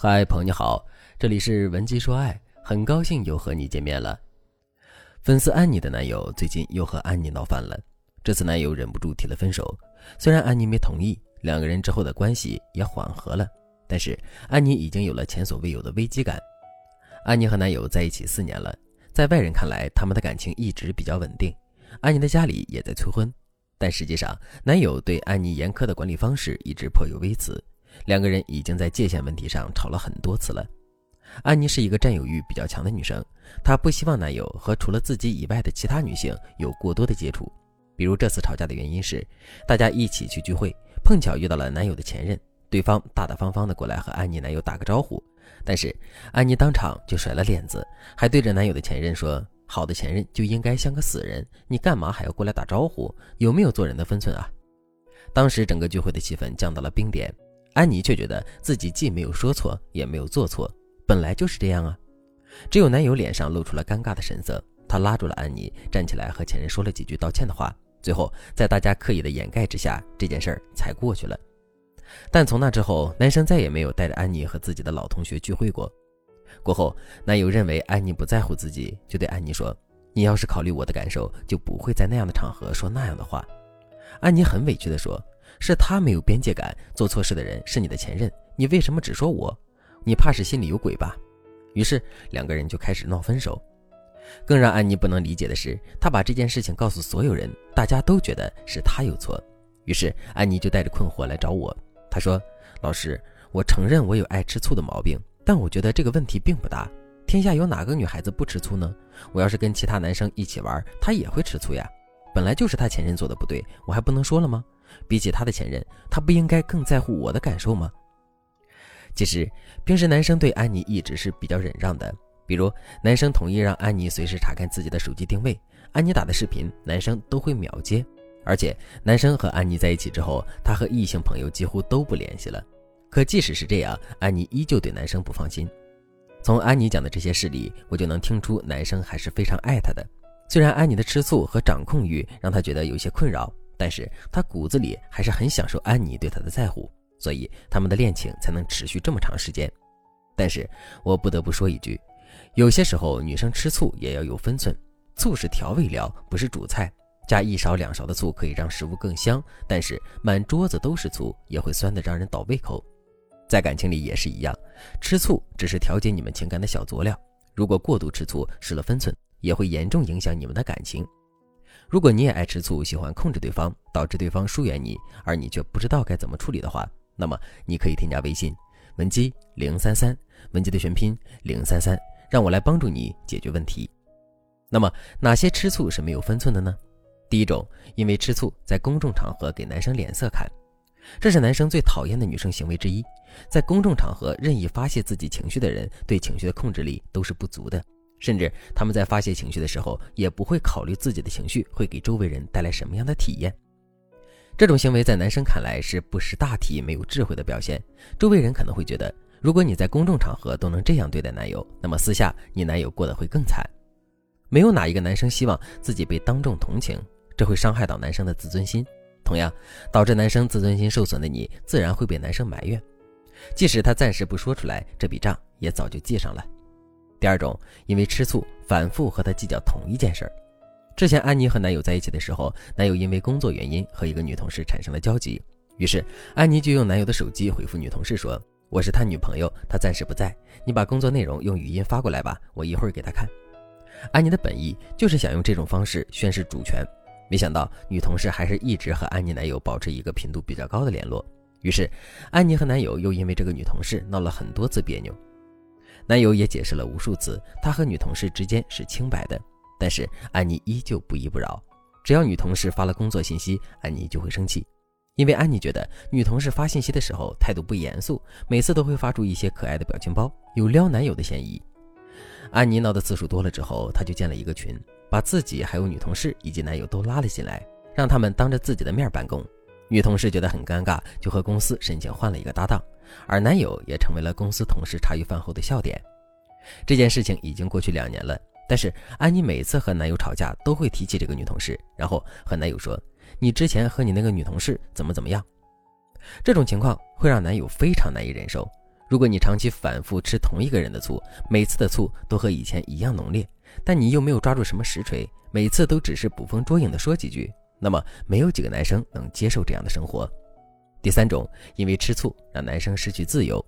嗨，朋友你好，这里是文姬说爱，很高兴又和你见面了。粉丝安妮的男友最近又和安妮闹翻了，这次男友忍不住提了分手。虽然安妮没同意，两个人之后的关系也缓和了，但是安妮已经有了前所未有的危机感。安妮和男友在一起四年了，在外人看来，他们的感情一直比较稳定。安妮的家里也在催婚，但实际上，男友对安妮严苛的管理方式一直颇有微词。两个人已经在界限问题上吵了很多次了。安妮是一个占有欲比较强的女生，她不希望男友和除了自己以外的其他女性有过多的接触。比如这次吵架的原因是，大家一起去聚会，碰巧遇到了男友的前任，对方大大方方的过来和安妮男友打个招呼，但是安妮当场就甩了脸子，还对着男友的前任说：“好的前任就应该像个死人，你干嘛还要过来打招呼？有没有做人的分寸啊？”当时整个聚会的气氛降到了冰点。安妮却觉得自己既没有说错，也没有做错，本来就是这样啊。只有男友脸上露出了尴尬的神色，他拉住了安妮，站起来和前任说了几句道歉的话。最后，在大家刻意的掩盖之下，这件事儿才过去了。但从那之后，男生再也没有带着安妮和自己的老同学聚会过。过后，男友认为安妮不在乎自己，就对安妮说：“你要是考虑我的感受，就不会在那样的场合说那样的话。”安妮很委屈地说。是他没有边界感，做错事的人是你的前任，你为什么只说我？你怕是心里有鬼吧？于是两个人就开始闹分手。更让安妮不能理解的是，他把这件事情告诉所有人，大家都觉得是他有错。于是安妮就带着困惑来找我，她说：“老师，我承认我有爱吃醋的毛病，但我觉得这个问题并不大。天下有哪个女孩子不吃醋呢？我要是跟其他男生一起玩，她也会吃醋呀。本来就是他前任做的不对，我还不能说了吗？”比起他的前任，他不应该更在乎我的感受吗？其实，平时男生对安妮一直是比较忍让的。比如，男生同意让安妮随时查看自己的手机定位，安妮打的视频，男生都会秒接。而且，男生和安妮在一起之后，他和异性朋友几乎都不联系了。可即使是这样，安妮依旧对男生不放心。从安妮讲的这些事里，我就能听出男生还是非常爱她的。虽然安妮的吃醋和掌控欲让他觉得有些困扰。但是他骨子里还是很享受安妮对他的在乎，所以他们的恋情才能持续这么长时间。但是我不得不说一句，有些时候女生吃醋也要有分寸，醋是调味料，不是主菜。加一勺两勺的醋可以让食物更香，但是满桌子都是醋也会酸得让人倒胃口。在感情里也是一样，吃醋只是调节你们情感的小佐料，如果过度吃醋失了分寸，也会严重影响你们的感情。如果你也爱吃醋，喜欢控制对方，导致对方疏远你，而你却不知道该怎么处理的话，那么你可以添加微信文姬零三三，文姬的全拼零三三，让我来帮助你解决问题。那么哪些吃醋是没有分寸的呢？第一种，因为吃醋在公众场合给男生脸色看，这是男生最讨厌的女生行为之一。在公众场合任意发泄自己情绪的人，对情绪的控制力都是不足的。甚至他们在发泄情绪的时候，也不会考虑自己的情绪会给周围人带来什么样的体验。这种行为在男生看来是不识大体、没有智慧的表现。周围人可能会觉得，如果你在公众场合都能这样对待男友，那么私下你男友过得会更惨。没有哪一个男生希望自己被当众同情，这会伤害到男生的自尊心。同样，导致男生自尊心受损的你，自然会被男生埋怨。即使他暂时不说出来，这笔账也早就记上了。第二种，因为吃醋，反复和他计较同一件事儿。之前安妮和男友在一起的时候，男友因为工作原因和一个女同事产生了交集，于是安妮就用男友的手机回复女同事说：“我是他女朋友，他暂时不在，你把工作内容用语音发过来吧，我一会儿给他看。”安妮的本意就是想用这种方式宣示主权，没想到女同事还是一直和安妮男友保持一个频度比较高的联络，于是安妮和男友又因为这个女同事闹了很多次别扭。男友也解释了无数次，他和女同事之间是清白的，但是安妮依旧不依不饶。只要女同事发了工作信息，安妮就会生气，因为安妮觉得女同事发信息的时候态度不严肃，每次都会发出一些可爱的表情包，有撩男友的嫌疑。安妮闹的次数多了之后，她就建了一个群，把自己还有女同事以及男友都拉了进来，让他们当着自己的面办公。女同事觉得很尴尬，就和公司申请换了一个搭档。而男友也成为了公司同事茶余饭后的笑点。这件事情已经过去两年了，但是安妮每次和男友吵架都会提起这个女同事，然后和男友说：“你之前和你那个女同事怎么怎么样。”这种情况会让男友非常难以忍受。如果你长期反复吃同一个人的醋，每次的醋都和以前一样浓烈，但你又没有抓住什么实锤，每次都只是捕风捉影的说几句，那么没有几个男生能接受这样的生活。第三种，因为吃醋让男生失去自由，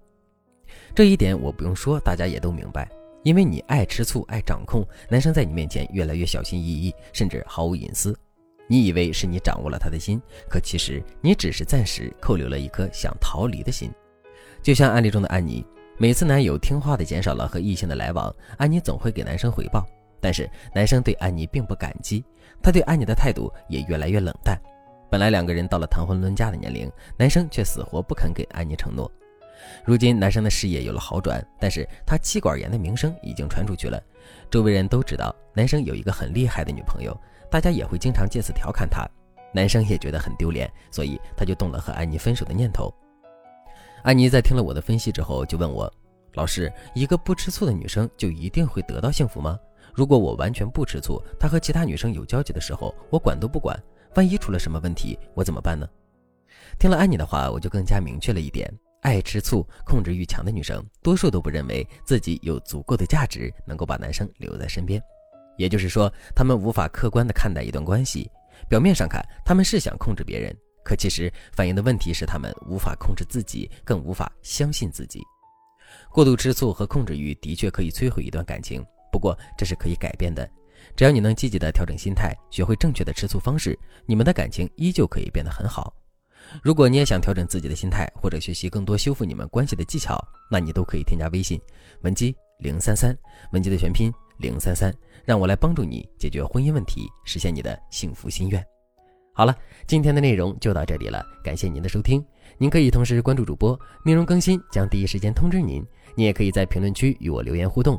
这一点我不用说，大家也都明白。因为你爱吃醋、爱掌控，男生在你面前越来越小心翼翼，甚至毫无隐私。你以为是你掌握了他的心，可其实你只是暂时扣留了一颗想逃离的心。就像案例中的安妮，每次男友听话的减少了和异性的来往，安妮总会给男生回报，但是男生对安妮并不感激，他对安妮的态度也越来越冷淡。本来两个人到了谈婚论嫁的年龄，男生却死活不肯给安妮承诺。如今男生的事业有了好转，但是他妻管严的名声已经传出去了，周围人都知道男生有一个很厉害的女朋友，大家也会经常借此调侃他，男生也觉得很丢脸，所以他就动了和安妮分手的念头。安妮在听了我的分析之后，就问我：“老师，一个不吃醋的女生就一定会得到幸福吗？如果我完全不吃醋，他和其他女生有交集的时候，我管都不管，万一出了什么问题，我怎么办呢？”听了安妮的话，我就更加明确了一点。爱吃醋、控制欲强的女生，多数都不认为自己有足够的价值能够把男生留在身边。也就是说，她们无法客观地看待一段关系。表面上看，他们是想控制别人，可其实反映的问题是他们无法控制自己，更无法相信自己。过度吃醋和控制欲的确可以摧毁一段感情，不过这是可以改变的。只要你能积极地调整心态，学会正确的吃醋方式，你们的感情依旧可以变得很好。如果你也想调整自己的心态，或者学习更多修复你们关系的技巧，那你都可以添加微信文姬零三三，文姬的全拼零三三，让我来帮助你解决婚姻问题，实现你的幸福心愿。好了，今天的内容就到这里了，感谢您的收听。您可以同时关注主播，内容更新将第一时间通知您。你也可以在评论区与我留言互动，